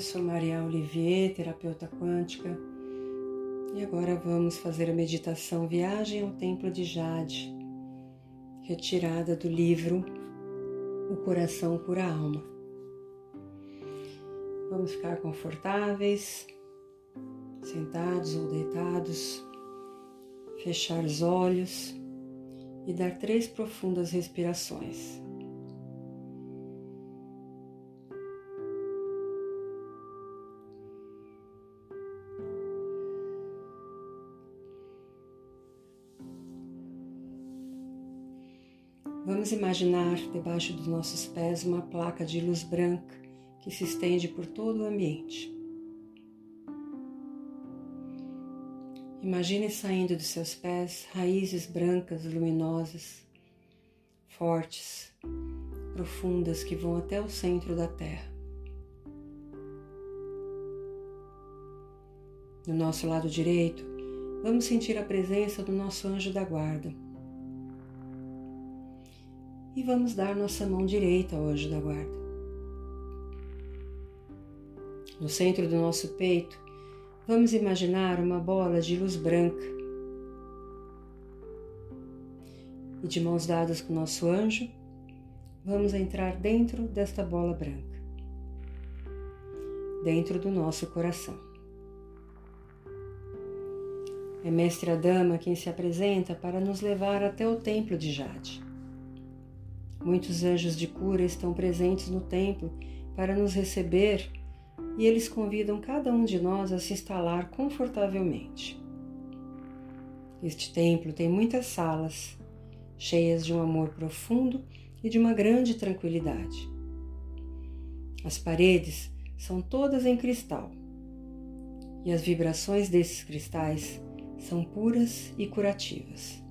sou Maria Olivier, terapeuta quântica, e agora vamos fazer a meditação Viagem ao Templo de Jade, retirada do livro O Coração Cura a Alma. Vamos ficar confortáveis, sentados ou deitados, fechar os olhos e dar três profundas respirações. Vamos imaginar debaixo dos nossos pés uma placa de luz branca que se estende por todo o ambiente. Imagine saindo de seus pés raízes brancas, luminosas, fortes, profundas que vão até o centro da Terra. No nosso lado direito, vamos sentir a presença do nosso anjo da guarda e vamos dar nossa mão direita ao anjo da guarda. No centro do nosso peito, vamos imaginar uma bola de luz branca. E de mãos dadas com nosso anjo, vamos entrar dentro desta bola branca, dentro do nosso coração. É Mestre Adama quem se apresenta para nos levar até o templo de Jade. Muitos anjos de cura estão presentes no templo para nos receber e eles convidam cada um de nós a se instalar confortavelmente. Este templo tem muitas salas, cheias de um amor profundo e de uma grande tranquilidade. As paredes são todas em cristal e as vibrações desses cristais são puras e curativas.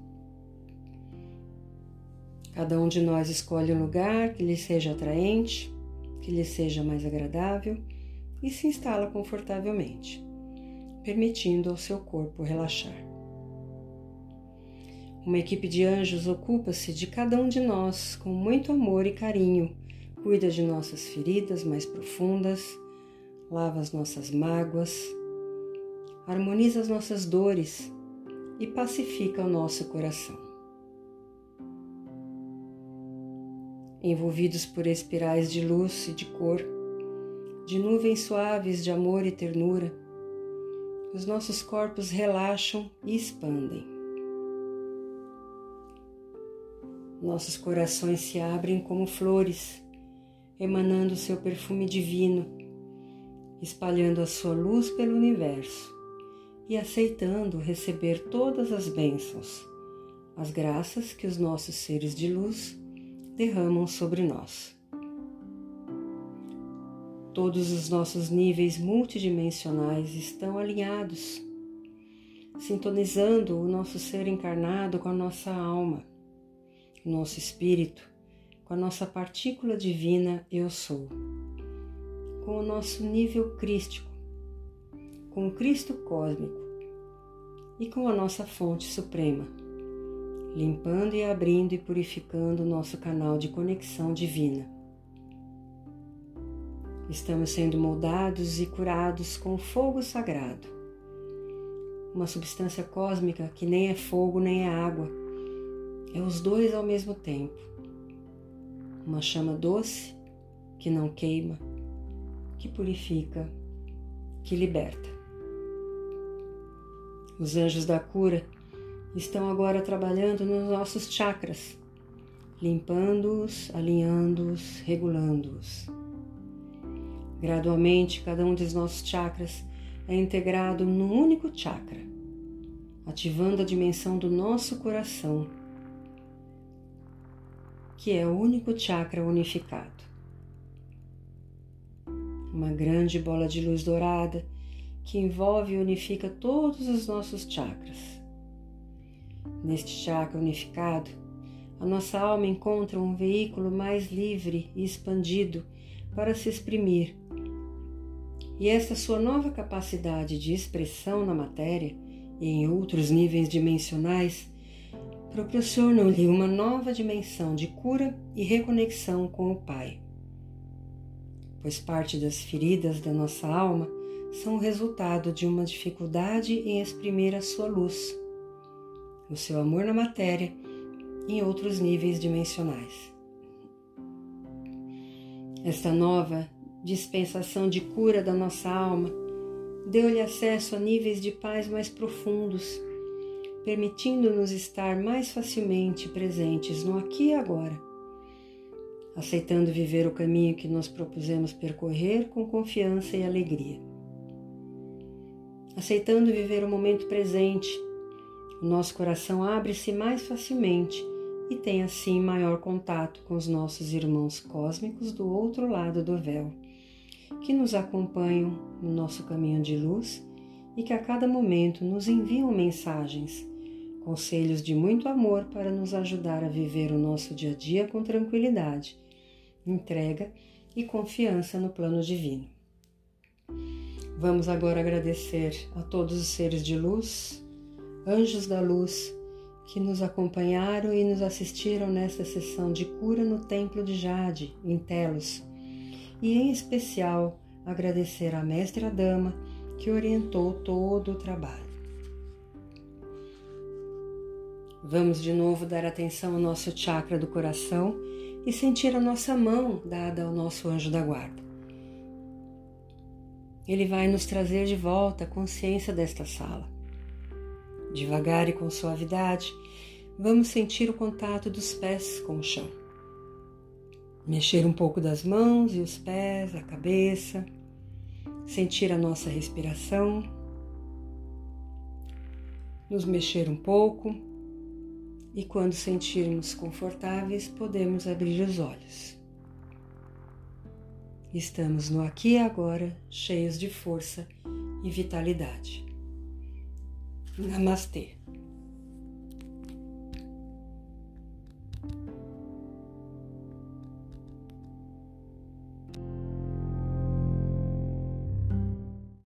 Cada um de nós escolhe um lugar que lhe seja atraente, que lhe seja mais agradável e se instala confortavelmente, permitindo ao seu corpo relaxar. Uma equipe de anjos ocupa-se de cada um de nós com muito amor e carinho, cuida de nossas feridas mais profundas, lava as nossas mágoas, harmoniza as nossas dores e pacifica o nosso coração. Envolvidos por espirais de luz e de cor, de nuvens suaves de amor e ternura, os nossos corpos relaxam e expandem. Nossos corações se abrem como flores, emanando seu perfume divino, espalhando a sua luz pelo universo e aceitando receber todas as bênçãos, as graças que os nossos seres de luz derramam sobre nós. Todos os nossos níveis multidimensionais estão alinhados, sintonizando o nosso ser encarnado com a nossa alma, o nosso espírito, com a nossa partícula divina Eu Sou, com o nosso nível crístico, com o Cristo cósmico e com a nossa fonte suprema limpando e abrindo e purificando o nosso canal de conexão divina. Estamos sendo moldados e curados com fogo sagrado, uma substância cósmica que nem é fogo nem é água, é os dois ao mesmo tempo. Uma chama doce que não queima, que purifica, que liberta. Os anjos da cura estão agora trabalhando nos nossos chakras, limpando-os, alinhando-os, regulando-os. Gradualmente, cada um dos nossos chakras é integrado num único chakra, ativando a dimensão do nosso coração, que é o único chakra unificado. Uma grande bola de luz dourada que envolve e unifica todos os nossos chakras Neste chakra unificado, a nossa alma encontra um veículo mais livre e expandido para se exprimir. E essa sua nova capacidade de expressão na matéria e em outros níveis dimensionais proporcionam-lhe uma nova dimensão de cura e reconexão com o Pai. pois parte das feridas da nossa alma são resultado de uma dificuldade em exprimir a sua luz, o seu amor na matéria em outros níveis dimensionais. Esta nova dispensação de cura da nossa alma deu-lhe acesso a níveis de paz mais profundos, permitindo-nos estar mais facilmente presentes no aqui e agora, aceitando viver o caminho que nos propusemos percorrer com confiança e alegria. Aceitando viver o momento presente, o nosso coração abre-se mais facilmente e tem assim maior contato com os nossos irmãos cósmicos do outro lado do véu, que nos acompanham no nosso caminho de luz e que a cada momento nos enviam mensagens, conselhos de muito amor para nos ajudar a viver o nosso dia a dia com tranquilidade, entrega e confiança no plano divino. Vamos agora agradecer a todos os seres de luz, anjos da luz, que nos acompanharam e nos assistiram nesta sessão de cura no Templo de Jade, em Telos, e em especial agradecer à Mestra Dama que orientou todo o trabalho. Vamos de novo dar atenção ao nosso chakra do coração e sentir a nossa mão dada ao nosso anjo da guarda. Ele vai nos trazer de volta a consciência desta sala Devagar e com suavidade, vamos sentir o contato dos pés com o chão. Mexer um pouco das mãos e os pés, a cabeça, sentir a nossa respiração, nos mexer um pouco e, quando sentirmos confortáveis, podemos abrir os olhos. Estamos no aqui e agora, cheios de força e vitalidade. ナマステ。